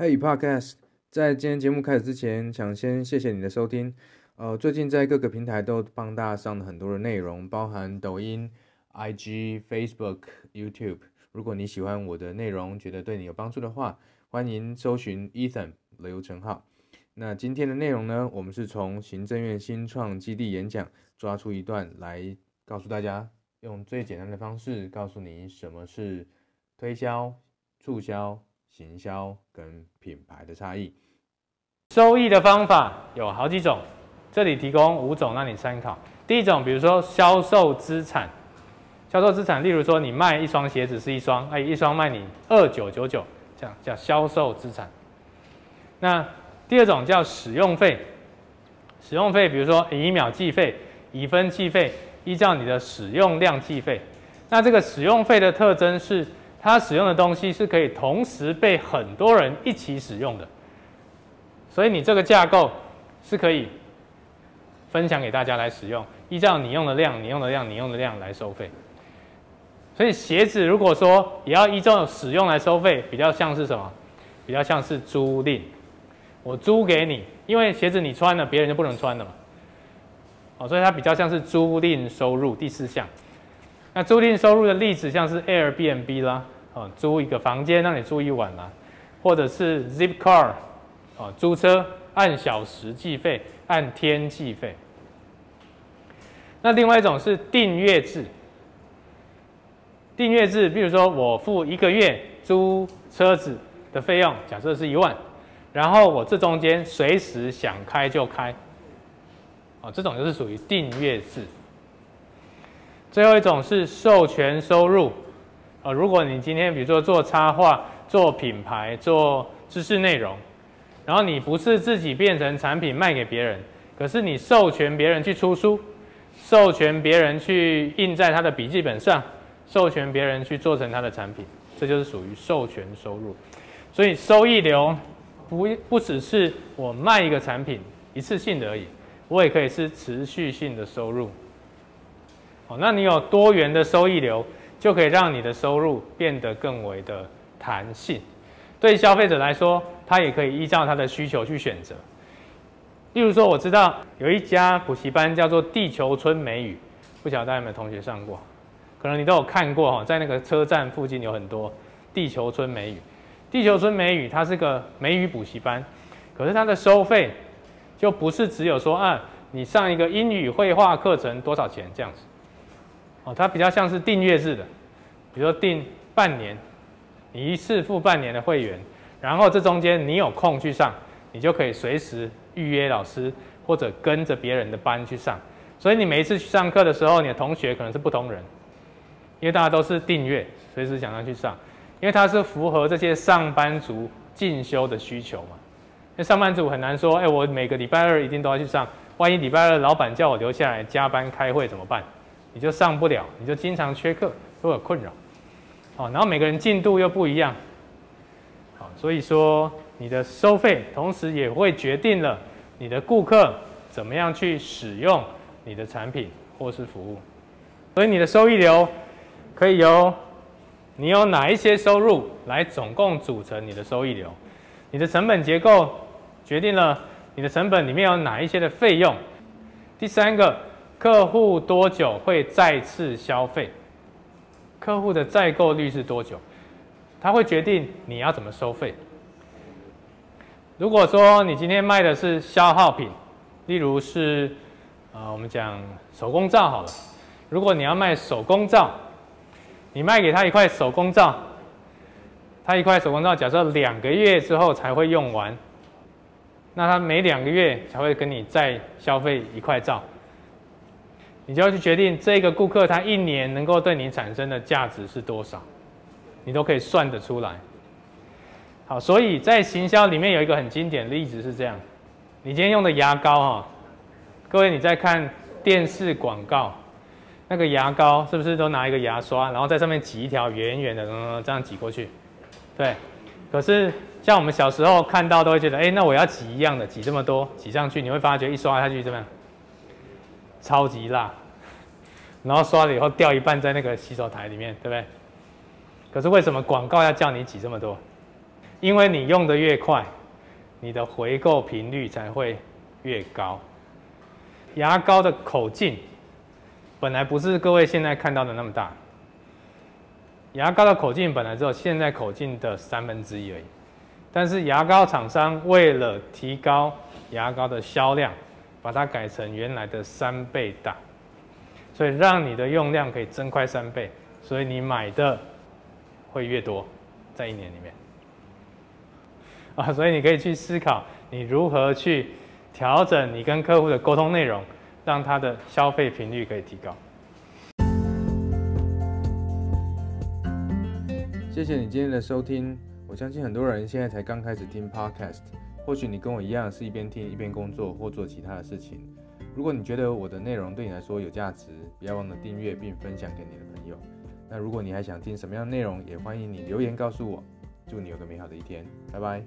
Hey Podcast，在今天节目开始之前，想先谢谢你的收听。呃，最近在各个平台都帮大家上了很多的内容，包含抖音、IG、Facebook、YouTube。如果你喜欢我的内容，觉得对你有帮助的话，欢迎搜寻 Ethan 刘成浩。那今天的内容呢，我们是从行政院新创基地演讲抓出一段来告诉大家，用最简单的方式告诉你什么是推销、促销。行销跟品牌的差异，收益的方法有好几种，这里提供五种让你参考。第一种，比如说销售资产，销售资产，例如说你卖一双鞋子是一双，哎，一双卖你二九九九，这样叫销售资产。那第二种叫使用费，使用费，比如说以秒计费，以分计费，依照你的使用量计费。那这个使用费的特征是。它使用的东西是可以同时被很多人一起使用的，所以你这个架构是可以分享给大家来使用，依照你用的量、你用的量、你用的量来收费。所以鞋子如果说也要依照使用来收费，比较像是什么？比较像是租赁，我租给你，因为鞋子你穿了，别人就不能穿了嘛。哦，所以它比较像是租赁收入。第四项。那租赁收入的例子像是 Airbnb 啦，哦，租一个房间让你住一晚啦，或者是 Zipcar，哦，租车按小时计费，按天计费。那另外一种是订阅制，订阅制，比如说我付一个月租车子的费用，假设是一万，然后我这中间随时想开就开，哦，这种就是属于订阅制。最后一种是授权收入，呃，如果你今天比如说做插画、做品牌、做知识内容，然后你不是自己变成产品卖给别人，可是你授权别人去出书，授权别人去印在他的笔记本上，授权别人去做成他的产品，这就是属于授权收入。所以收益流不不只是我卖一个产品一次性的而已，我也可以是持续性的收入。哦，那你有多元的收益流，就可以让你的收入变得更为的弹性。对消费者来说，他也可以依照他的需求去选择。例如说，我知道有一家补习班叫做地球村美语，不晓得大家有没有同学上过？可能你都有看过哈，在那个车站附近有很多地球村美语。地球村美语它是个美语补习班，可是它的收费就不是只有说啊，你上一个英语绘画课程多少钱这样子。它比较像是订阅制的，比如说订半年，你一次付半年的会员，然后这中间你有空去上，你就可以随时预约老师或者跟着别人的班去上。所以你每一次去上课的时候，你的同学可能是不同人，因为大家都是订阅，随时想要去上，因为它是符合这些上班族进修的需求嘛。因为上班族很难说，哎，我每个礼拜二一定都要去上，万一礼拜二老板叫我留下来加班开会怎么办？你就上不了，你就经常缺课，都有困扰。好，然后每个人进度又不一样，好，所以说你的收费同时也会决定了你的顾客怎么样去使用你的产品或是服务。所以你的收益流可以由你有哪一些收入来总共组成你的收益流。你的成本结构决定了你的成本里面有哪一些的费用。第三个。客户多久会再次消费？客户的再购率是多久？它会决定你要怎么收费。如果说你今天卖的是消耗品，例如是呃我们讲手工皂好了，如果你要卖手工皂，你卖给他一块手工皂，他一块手工皂假设两个月之后才会用完，那他每两个月才会跟你再消费一块皂。你就要去决定这个顾客他一年能够对你产生的价值是多少，你都可以算得出来。好，所以在行销里面有一个很经典的例子是这样：你今天用的牙膏哈，各位你在看电视广告，那个牙膏是不是都拿一个牙刷，然后在上面挤一条圆圆的，嗯，这样挤过去？对。可是像我们小时候看到都会觉得，哎，那我要挤一样的，挤这么多，挤上去，你会发觉一刷下去怎么样？超级辣，然后刷了以后掉一半在那个洗手台里面，对不对？可是为什么广告要叫你挤这么多？因为你用的越快，你的回购频率才会越高。牙膏的口径本来不是各位现在看到的那么大，牙膏的口径本来只有现在口径的三分之一而已。但是牙膏厂商为了提高牙膏的销量，把它改成原来的三倍大，所以让你的用量可以增快三倍，所以你买的会越多，在一年里面。啊，所以你可以去思考你如何去调整你跟客户的沟通内容，让他的消费频率可以提高。谢谢你今天的收听。我相信很多人现在才刚开始听 Podcast，或许你跟我一样是一边听一边工作或做其他的事情。如果你觉得我的内容对你来说有价值，不要忘了订阅并分享给你的朋友。那如果你还想听什么样的内容，也欢迎你留言告诉我。祝你有个美好的一天，拜拜。